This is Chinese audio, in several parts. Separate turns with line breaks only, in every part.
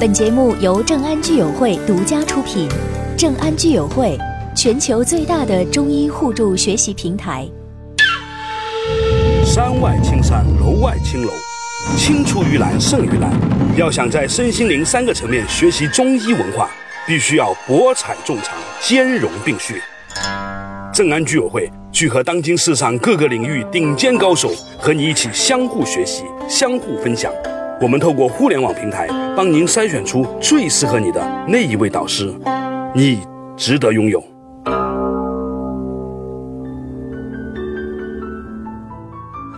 本节目由正安居友会独家出品。正安居友会，全球最大的中医互助学习平台。
山外青山，楼外青楼，青出于蓝胜于蓝。要想在身心灵三个层面学习中医文化，必须要博采众长，兼容并蓄。正安居友会聚合当今世上各个领域顶尖高手，和你一起相互学习、相互分享。我们透过互联网平台，帮您筛选出最适合你的那一位导师，你值得拥有。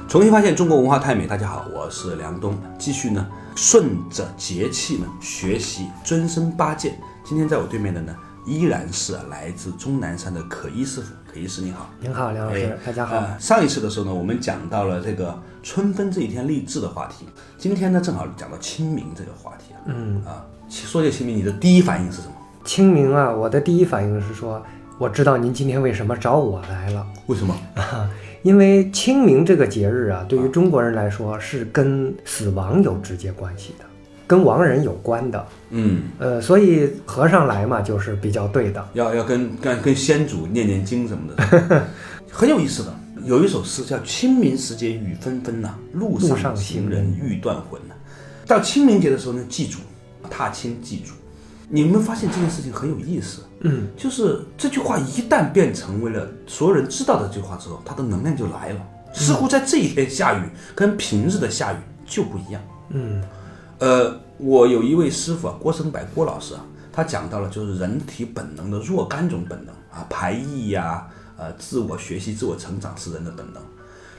重新发现中国文化太美。大家好，我是梁东，继续呢顺着节气呢学习尊生八戒。今天在我对面的呢依然是来自终南山的可一师傅。可一师您好，
您好，梁老师，大家好。
呃，上一次的时候呢，我们讲到了这个春分这一天励志的话题。今天呢，正好讲到清明这个话题。
嗯
啊，说起清明，你的第一反应是什么？
清明啊，我的第一反应是说，我知道您今天为什么找我来了。
为什么？
啊因为清明这个节日啊，对于中国人来说是跟死亡有直接关系的，跟亡人有关的。
嗯，
呃，所以和尚来嘛，就是比较对的。
要要跟跟跟先祖念念经什么的，很有意思的。有一首诗叫“清明时节雨纷纷呐，路
路
上
上行
人欲断魂呐。”到清明节的时候呢，祭祖，踏青祭祖。你们发现这件事情很有意思，
嗯，
就是这句话一旦变成为了所有人知道的这句话之后，它的能量就来了。似乎在这一天下雨跟平日的下雨就不一样。
嗯，
呃，我有一位师傅啊，郭生柏郭老师啊，他讲到了就是人体本能的若干种本能啊，排异呀、呃，自我学习、自我成长是人的本能。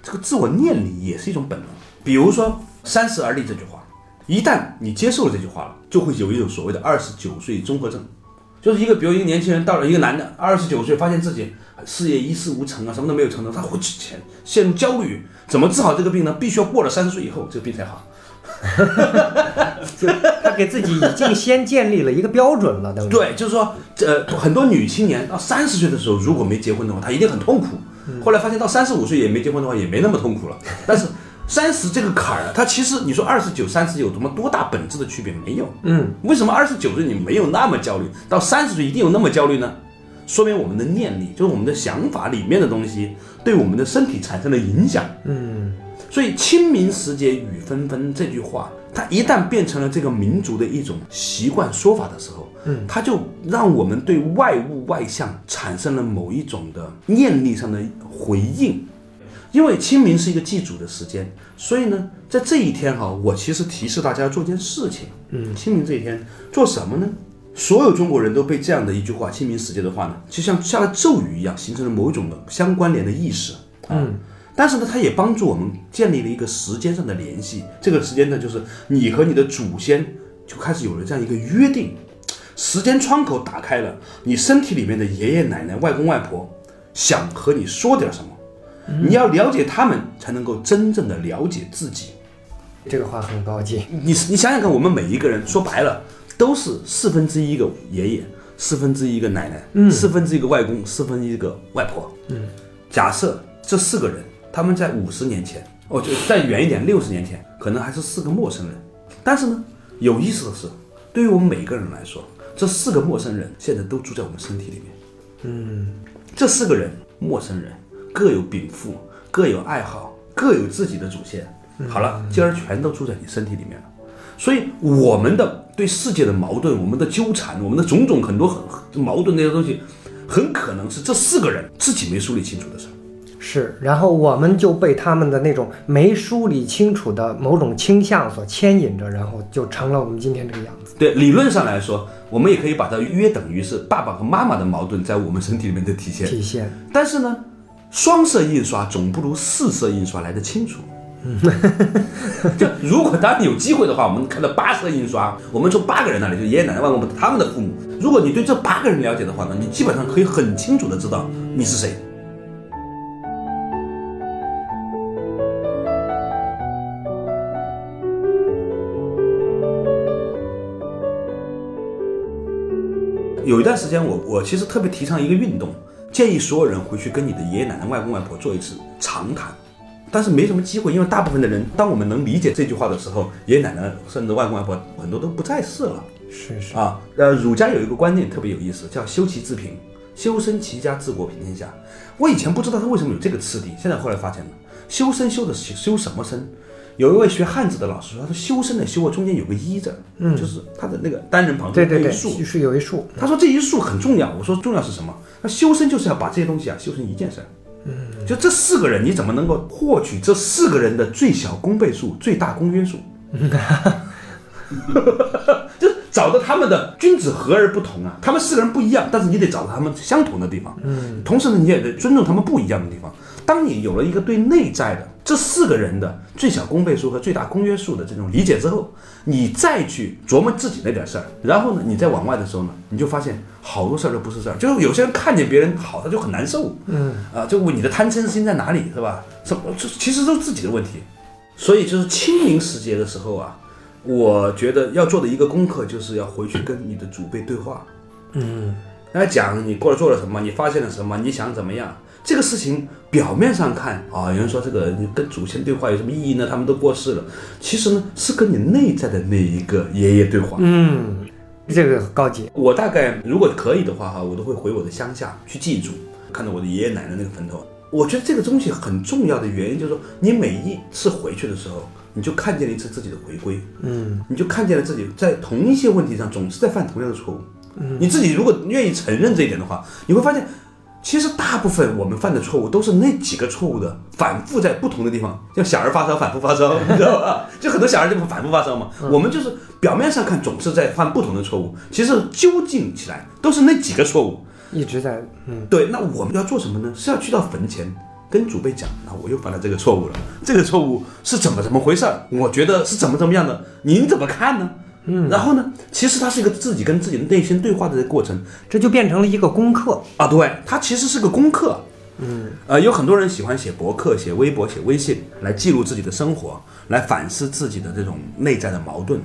这个自我念力也是一种本能。比如说“三十而立”这句话，一旦你接受了这句话了，就会有一种所谓的二十九岁综合症，就是一个比如一个年轻人到了一个男的二十九岁，发现自己事业一事无成啊，什么都没有成就，他会陷陷入焦虑。怎么治好这个病呢？必须要过了三十岁以后，这个病才好。
就他给自己已经先建立了一个标准了，等于。
对，就是说，呃，很多女青年到三十岁的时候，如果没结婚的话，她一定很痛苦。后来发现到三十五岁也没结婚的话，也没那么痛苦了。但是三十这个坎儿啊，它其实你说二十九、三十有什么多大本质的区别？没有。
嗯，
为什么二十九岁你没有那么焦虑，到三十岁一定有那么焦虑呢？说明我们的念力，就是我们的想法里面的东西，对我们的身体产生了影响。
嗯，
所以“清明时节雨纷纷”这句话，它一旦变成了这个民族的一种习惯说法的时候，
嗯，
它就让我们对外物外象产生了某一种的念力上的回应。因为清明是一个祭祖的时间，所以呢，在这一天哈，我其实提示大家要做件事情。
嗯，
清明这一天做什么呢？所有中国人都被这样的一句话“清明时节”的话呢，就像下了咒语一样，形成了某一种的相关联的意识。
嗯，
但是呢，它也帮助我们建立了一个时间上的联系。这个时间呢，就是你和你的祖先就开始有了这样一个约定，时间窗口打开了，你身体里面的爷爷奶奶、外公外婆想和你说点什么，你要了解他们，才能够真正的了解自己。
这个话很高级。
你你想想看，我们每一个人说白了都是四分之一个爷爷，四分之一个奶奶，
嗯
四分之一个外公，四分之一个外婆。
嗯，
假设这四个人他们在五十年前，哦，就再远一点，六十年前，可能还是四个陌生人。但是呢，有意思的是，对于我们每个人来说，这四个陌生人现在都住在我们身体里面。
嗯，
这四个人，陌生人，各有禀赋，各有爱好，各有自己的主线。好了，今儿全都住在你身体里面了。所以我们的对世界的矛盾，我们的纠缠，我们的种种很多很很矛盾那些东西，很可能是这四个人自己没梳理清楚的事儿。
是，然后我们就被他们的那种没梳理清楚的某种倾向所牵引着，然后就成了我们今天这个样子。
对，理论上来说，我们也可以把它约等于是爸爸和妈妈的矛盾在我们身体里面的体现。
体现。
但是呢，双色印刷总不如四色印刷来的清楚。就如果当你有机会的话，我们看到八色印刷，我们从八个人那里，就爷爷奶奶、外公他们的父母，如果你对这八个人了解的话呢，你基本上可以很清楚的知道你是谁。有一段时间我，我其实特别提倡一个运动，建议所有人回去跟你的爷爷奶奶、外公外婆做一次长谈。但是没什么机会，因为大部分的人，当我们能理解这句话的时候，爷爷奶奶甚至外公外婆很多都不在世了
是是，
啊。呃，儒家有一个观念特别有意思，叫修齐治平，修身齐家治国平天下。我以前不知道他为什么有这个次第，现在后来发现了，修身修的是修什么身？有一位学汉字的老师说，他说修身的修啊，中间有个一字，嗯，就是他的那个单人旁
对对对，
竖，
是有一竖，
他说这一竖很重要，我说重要是什么？那修身就是要把这些东西啊修成一件事儿。嗯，就这四个人，你怎么能够获取这四个人的最小公倍数、最大公约数？就是找到他们的君子和而不同啊，他们四个人不一样，但是你得找到他们相同的地方。嗯，同时呢，你也得尊重他们不一样的地方。当你有了一个对内在的这四个人的最小公倍数和最大公约数的这种理解之后，你再去琢磨自己那点事儿，然后呢，你再往外的时候呢，你就发现好多事儿都不是事儿。就是有些人看见别人好，他就很难受。嗯，啊，就问你的贪嗔心在哪里，是吧？什么？这其实都是自己的问题。所以就是清明时节的时候啊，我觉得要做的一个功课就是要回去跟你的祖辈对话。
嗯，
来讲你过来做了什么，你发现了什么，你想怎么样？这个事情表面上看啊，有人说这个你跟祖先对话有什么意义呢？他们都过世了。其实呢，是跟你内在的那一个爷爷对话。
嗯，这个高级，
我大概如果可以的话哈，我都会回我的乡下去祭祖，看到我的爷爷奶奶那个坟头。我觉得这个东西很重要的原因就是说，你每一次回去的时候，你就看见了一次自己的回归，
嗯，
你就看见了自己在同一些问题上总是在犯同样的错误。嗯，你自己如果愿意承认这一点的话，你会发现。其实大部分我们犯的错误都是那几个错误的反复在不同的地方，像小儿发烧反复发烧，你知道吧？就很多小孩就反复发烧嘛。我们就是表面上看总是在犯不同的错误，其实究竟起来都是那几个错误
一直在，嗯，
对。那我们要做什么呢？是要去到坟前跟祖辈讲，那我又犯了这个错误了，这个错误是怎么怎么回事？我觉得是怎么怎么样的，您怎么看呢？嗯，然后呢？其实它是一个自己跟自己的内心对话的过程，
这就变成了一个功课
啊。对，它其实是个功课。嗯，呃，有很多人喜欢写博客、写微博、写微信来记录自己的生活，来反思自己的这种内在的矛盾。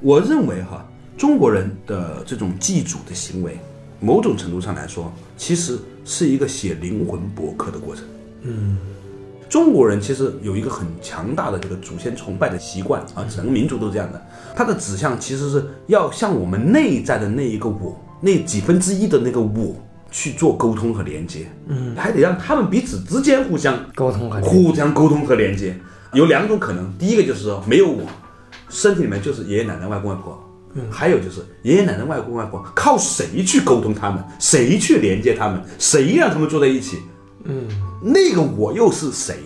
我认为哈，中国人的这种祭祖的行为，某种程度上来说，其实是一个写灵魂博客的过程。嗯。中国人其实有一个很强大的这个祖先崇拜的习惯啊，整个民族都是这样的。它的指向其实是要向我们内在的那一个我，那几分之一的那个我去做沟通和连接。嗯，还得让他们彼此之间互相
沟通和
互相沟通和连接。有两种可能，第一个就是说没有我，身体里面就是爷爷奶奶、外公外婆。嗯，还有就是爷爷奶奶、外公外婆靠谁去沟通他们？谁去连接他们？谁让他们坐在一起？嗯，那个我又是谁？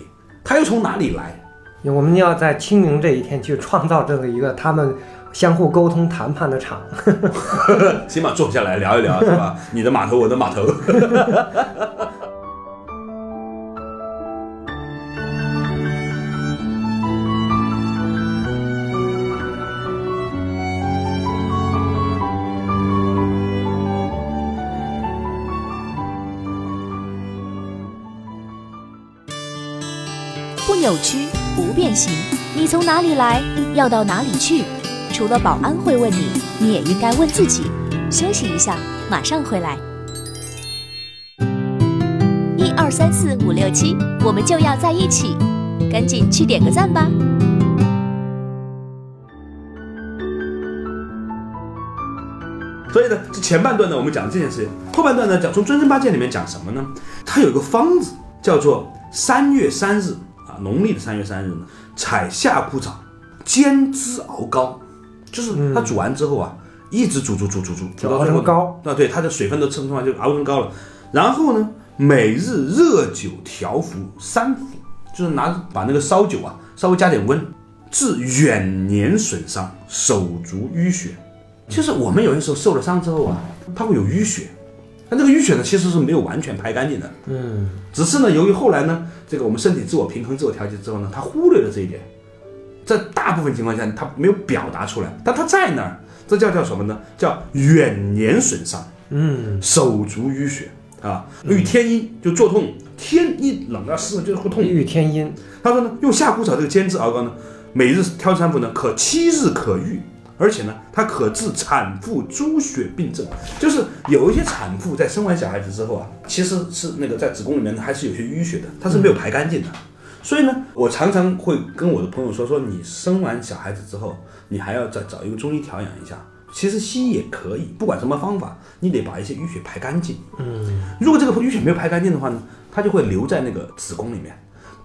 他又从哪里来？
我们要在清明这一天去创造这么一个他们相互沟通谈判的场，
起码坐下来聊一聊，是吧？你的码头，我的码头。
哪里来，要到哪里去？除了保安会问你，你也应该问自己。休息一下，马上回来。一二三四五六七，我们就要在一起，赶紧去点个赞吧。
所以呢，这前半段呢，我们讲这件事情；后半段呢，讲从《尊生八戒》里面讲什么呢？它有个方子，叫做三月三日啊。农历的三月三日呢，采夏枯草，煎汁熬膏，就是它煮完之后啊，一直煮煮煮煮煮，煮
到成膏。
啊，对，它的水分都蒸出来，就熬成膏了。然后呢，每日热酒调服三服，就是拿把那个烧酒啊，稍微加点温，治远年损伤、手足淤血。就是我们有些时候受了伤之后啊，它会有淤血。但这个淤血呢，其实是没有完全排干净的，嗯，只是呢，由于后来呢，这个我们身体自我平衡、自我调节之后呢，他忽略了这一点，在大部分情况下，他没有表达出来，但他在那儿，这叫叫什么呢？叫远年损伤，嗯，手足淤血。啊，遇天阴就作痛，天一冷啊湿就是会痛，
遇天阴。
他说呢，用夏枯草这个煎制熬膏呢，每日挑三服呢，可七日可愈。而且呢，它可治产妇猪血病症，就是有一些产妇在生完小孩子之后啊，其实是那个在子宫里面还是有些淤血的，它是没有排干净的。所以呢，我常常会跟我的朋友说，说你生完小孩子之后，你还要再找一个中医调养一下。其实西医也可以，不管什么方法，你得把一些淤血排干净。嗯，如果这个淤血没有排干净的话呢，它就会留在那个子宫里面。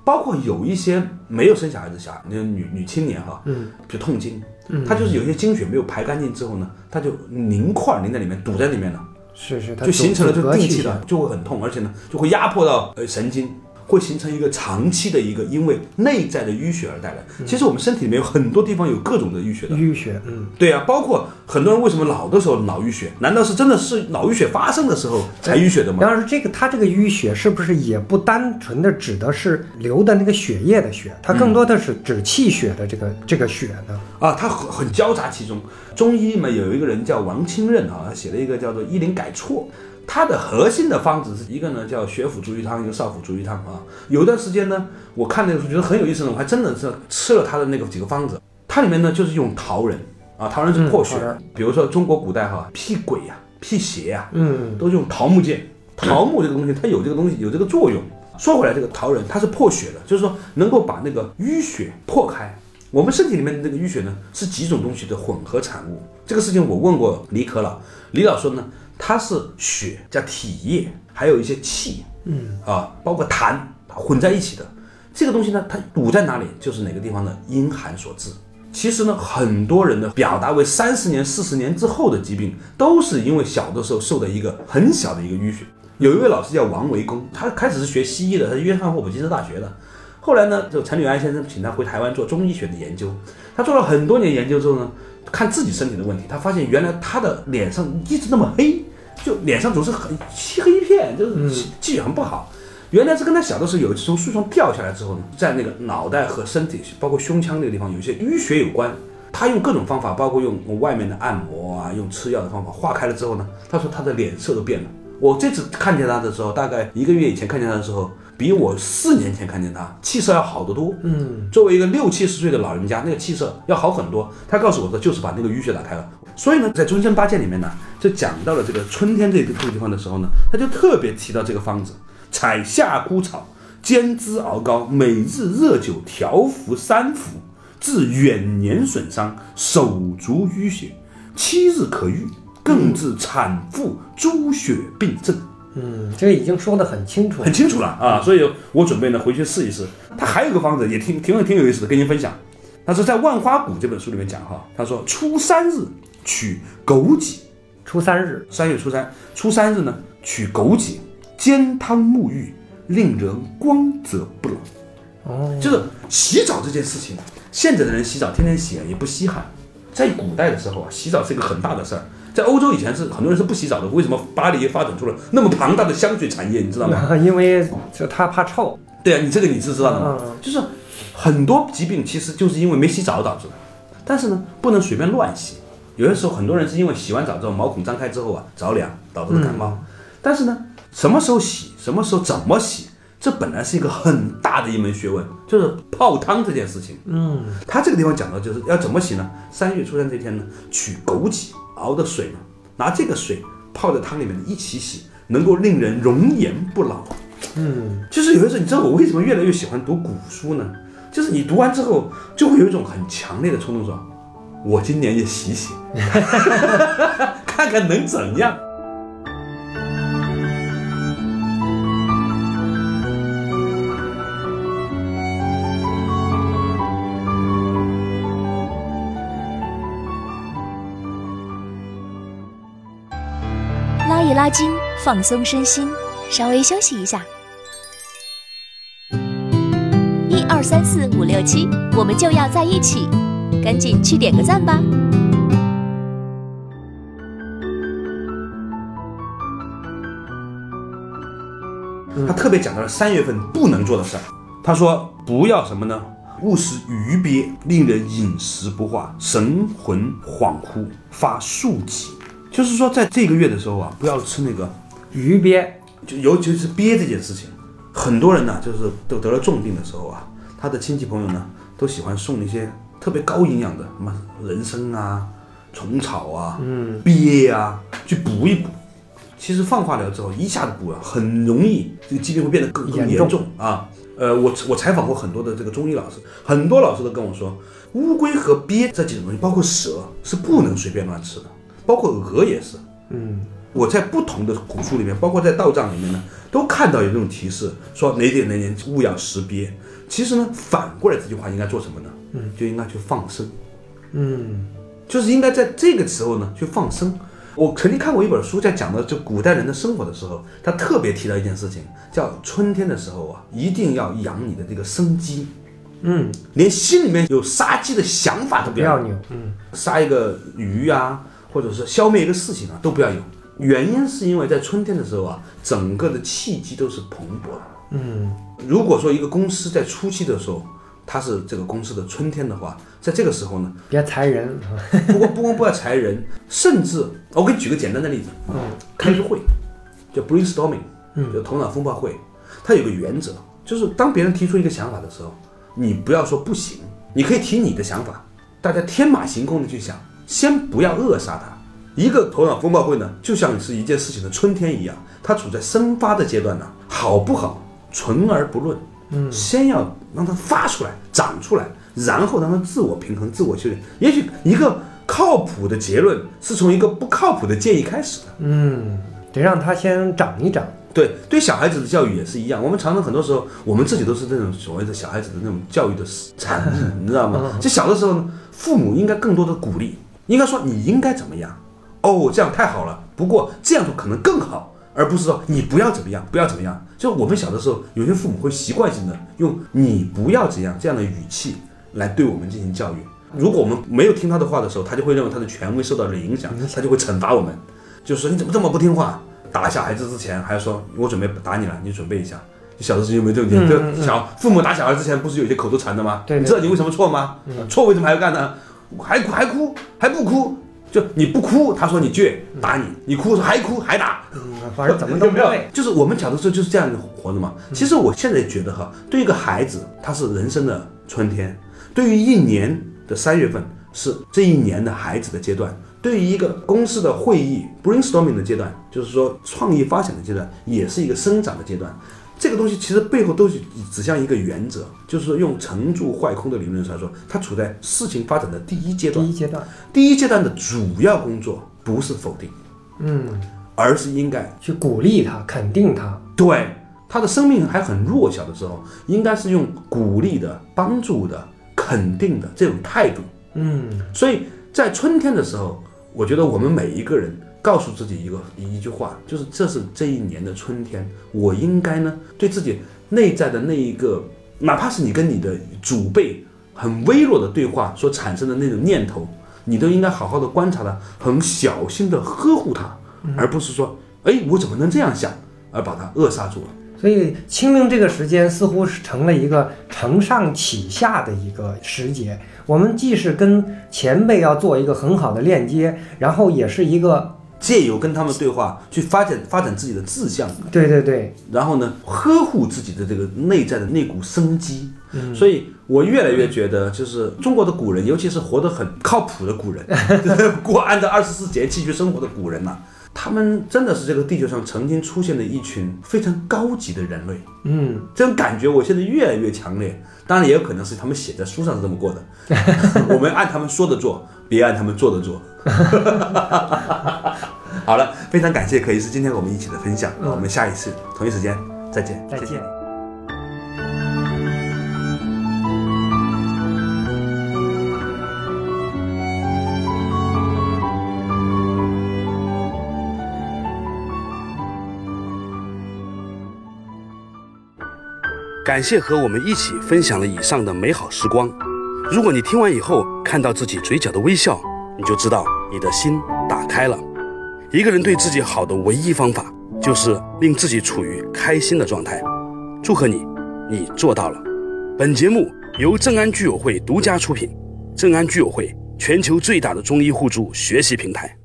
包括有一些没有生小孩子小孩，那个女女青年哈，嗯，比如痛经，嗯，她就是有些经血没有排干净之后呢，它就凝块凝在里面，堵在里面了，
是是，
就形成了这个定期的，就会很痛，而且呢，就会压迫到呃神经。会形成一个长期的一个因为内在的淤血而带来。其实我们身体里面有很多地方有各种的淤血的，
淤血，嗯，
对啊，包括很多人为什么老的时候脑淤血？难道是真的是脑淤血发生的时候才淤血的吗？
当然，这个它这个淤血是不是也不单纯的指的是流的那个血液的血，它更多的是指气血的这个这个血呢？
啊，它很很交杂其中。中医嘛，有一个人叫王清任啊，他写了一个叫做《医林改错》。它的核心的方子是一个呢，叫血府逐瘀汤，一个少府逐瘀汤啊。有段时间呢，我看那个书觉得很有意思呢，我还真的是吃了它的那个几个方子。它里面呢就是用桃仁啊，桃仁是破血，比如说中国古代哈辟鬼呀、辟邪呀，
嗯，
都是用桃木剑。桃木这个东西，它有这个东西有这个作用。说回来，这个桃仁它是破血的，就是说能够把那个淤血破开。我们身体里面的这个淤血呢，是几种东西的混合产物。这个事情我问过李可老，李老说呢。它是血加体液，还有一些气，嗯啊，包括痰混在一起的。这个东西呢，它堵在哪里，就是哪个地方的阴寒所致。其实呢，很多人的表达为三十年、四十年之后的疾病，都是因为小的时候受的一个很小的一个淤血。有一位老师叫王维公，他开始是学西医的，他是约翰霍普金斯大学的。后来呢，就陈履安先生请他回台湾做中医学的研究。他做了很多年研究之后呢，看自己身体的问题，他发现原来他的脸上一直那么黑。就脸上总是很漆黑一片，就是气气血很不好。原来是跟他小的时候有一次从树上掉下来之后呢，在那个脑袋和身体，包括胸腔那个地方有一些淤血有关。他用各种方法，包括用外面的按摩啊，用吃药的方法化开了之后呢，他说他的脸色都变了。我这次看见他的时候，大概一个月以前看见他的时候，比我四年前看见他气色要好得多。嗯，作为一个六七十岁的老人家，那个气色要好很多。他告诉我的，就是把那个淤血打开了。所以呢，在《终身八戒》里面呢，就讲到了这个春天这个这个地方的时候呢，他就特别提到这个方子：采夏枯草，煎汁熬膏，每日热酒调服三服，治远年损伤、手足淤血，七日可愈，更治产妇诸血病症。
嗯，这个已经说得很清楚，
很清楚了啊！所以我准备呢回去试一试。他还有个方子也挺挺挺有意思的，跟您分享。他说在《万花谷》这本书里面讲哈，他说初三日。取枸杞，
初三日，
三月初三，初三日呢，取枸杞，煎汤沐浴，令人光泽不老。
哦，
就是洗澡这件事情，现在的人洗澡天天洗啊，也不稀罕。在古代的时候啊，洗澡是一个很大的事儿。在欧洲以前是很多人是不洗澡的。为什么巴黎发展出了那么庞大的香水产业？你知道吗？
因为就他怕臭。
对啊，你这个你是知道的吗？就是很多疾病其实就是因为没洗澡导致的。但是呢，不能随便乱洗。有的时候，很多人是因为洗完澡之后毛孔张开之后啊着凉导致的感冒。但是呢，什么时候洗，什么时候怎么洗，这本来是一个很大的一门学问，就是泡汤这件事情。
嗯，
他这个地方讲到就是要怎么洗呢？三月初三这天呢，取枸杞熬的水呢，拿这个水泡在汤里面一起洗，能够令人容颜不老。
嗯，
就是有的时候，你知道我为什么越来越喜欢读古书呢？就是你读完之后，就会有一种很强烈的冲动说。我今年也洗洗，看看能怎样。
拉一拉筋，放松身心，稍微休息一下。一二三四五六七，我们就要在一起。赶紧去点个赞吧！
他特别讲到了三月份不能做的事儿。他说不要什么呢？勿食鱼鳖，令人饮食不化，神魂恍惚，发数疾。就是说，在这个月的时候啊，不要吃那个
鱼鳖，
就尤其是鳖这件事情。很多人呢，就是都得了重病的时候啊，他的亲戚朋友呢，都喜欢送一些。特别高营养的什么人参啊、虫草啊、嗯、鳖啊，去补一补。其实放化疗之后一下子补了，很容易这个疾病会变得更更严重啊。呃，我我采访过很多的这个中医老师，很多老师都跟我说，乌龟和鳖这几种东西，包括蛇是不能随便乱吃的，包括鹅也是。
嗯，
我在不同的古书里面，包括在道藏里面呢，都看到有这种提示，说哪点哪点勿要食鳖。其实呢，反过来这句话应该做什么呢？嗯，就应该去放生。
嗯，
就是应该在这个时候呢去放生。我曾经看过一本书，在讲的就古代人的生活的时候，他特别提到一件事情，叫春天的时候啊，一定要养你的这个生机，
嗯，
连心里面有杀鸡的想法都不要有，
嗯
杀一个鱼啊，或者是消灭一个事情啊，都不要有。原因是因为在春天的时候啊，整个的气机都是蓬勃的。
嗯
如果说一个公司在初期的时候，它是这个公司的春天的话，在这个时候呢，
别裁人，
不光不光不要裁人，甚至我给你举个简单的例子，
嗯。
开个会叫 brainstorming，
嗯。
就头脑风暴会，它有个原则，就是当别人提出一个想法的时候，你不要说不行，你可以提你的想法，大家天马行空的去想，先不要扼杀它。一个头脑风暴会呢，就像是一件事情的春天一样，它处在生发的阶段呢，好不好，存而不论，嗯，先要让它发出来、长出来，然后让它自我平衡、自我修炼。也许一个靠谱的结论是从一个不靠谱的建议开始的。
嗯，得让它先长一长，
对，对小孩子的教育也是一样。我们常常很多时候，我们自己都是这种所谓的小孩子的那种教育的产物，你知道吗？就小的时候呢，父母应该更多的鼓励，应该说你应该怎么样，哦，这样太好了。不过这样做可能更好，而不是说你不要怎么样，不要怎么样。就我们小的时候，有些父母会习惯性的用“你不要怎样”这样的语气来对我们进行教育。如果我们没有听他的话的时候，他就会认为他的权威受到了影响，他就会惩罚我们，就是说你怎么这么不听话？打小孩子之前还要说我准备打你了，你准备一下。小的时候有没有这种就小父母打小孩之前不是有一些口头禅的吗？
对对
你知道你为什么错吗？错为什么还要干呢？还哭还哭还不哭？就你不哭，他说你倔，打你；你哭还哭还打。
嗯，反正怎么都
有没有？就是我们小的时候就是这样活着嘛。其实我现在觉得哈，对一个孩子，他是人生的春天；对于一年的三月份，是这一年的孩子的阶段；对于一个公司的会议 brainstorming 的阶段，就是说创意发想的阶段，也是一个生长的阶段。这个东西其实背后都是指向一个原则，就是说用成住坏空的理论来说，它处在事情发展的第一阶段。
第。一阶段，
第一阶段的主要工作不是否定，
嗯，
而是应该
去鼓励他，肯定他，
对他的生命还很弱小的时候，应该是用鼓励的、帮助的、肯定的这种态度。
嗯。
所以在春天的时候，我觉得我们每一个人告诉自己一个一句话，就是这是这一年的春天，我应该呢对自己内在的那一个，哪怕是你跟你的祖辈很微弱的对话所产生的那种念头，你都应该好好的观察它，很小心的呵护它，而不是说，哎，我怎么能这样想，而把它扼杀住了。
所以清明这个时间似乎是成了一个承上启下的一个时节。我们既是跟前辈要做一个很好的链接，然后也是一个
借由跟他们对话，去发展发展自己的志向，
对对对，
然后呢，呵护自己的这个内在的那股生机。所以我越来越觉得，就是中国的古人，尤其是活得很靠谱的古人，就 是过按照二十四节气去生活的古人呐、他们真的是这个地球上曾经出现的一群非常高级的人类。
嗯，
这种感觉我现在越来越强烈。当然，也有可能是他们写在书上是这么过的，我们按他们说的做，别按他们做的做。好了，非常感谢可医师今天我们一起的分享，我们下一次同一时间再见，
再见
谢谢你。
感谢和我们一起分享了以上的美好时光。如果你听完以后看到自己嘴角的微笑，你就知道你的心打开了。一个人对自己好的唯一方法，就是令自己处于开心的状态。祝贺你，你做到了。本节目由正安居友会独家出品，正安居友会全球最大的中医互助学习平台。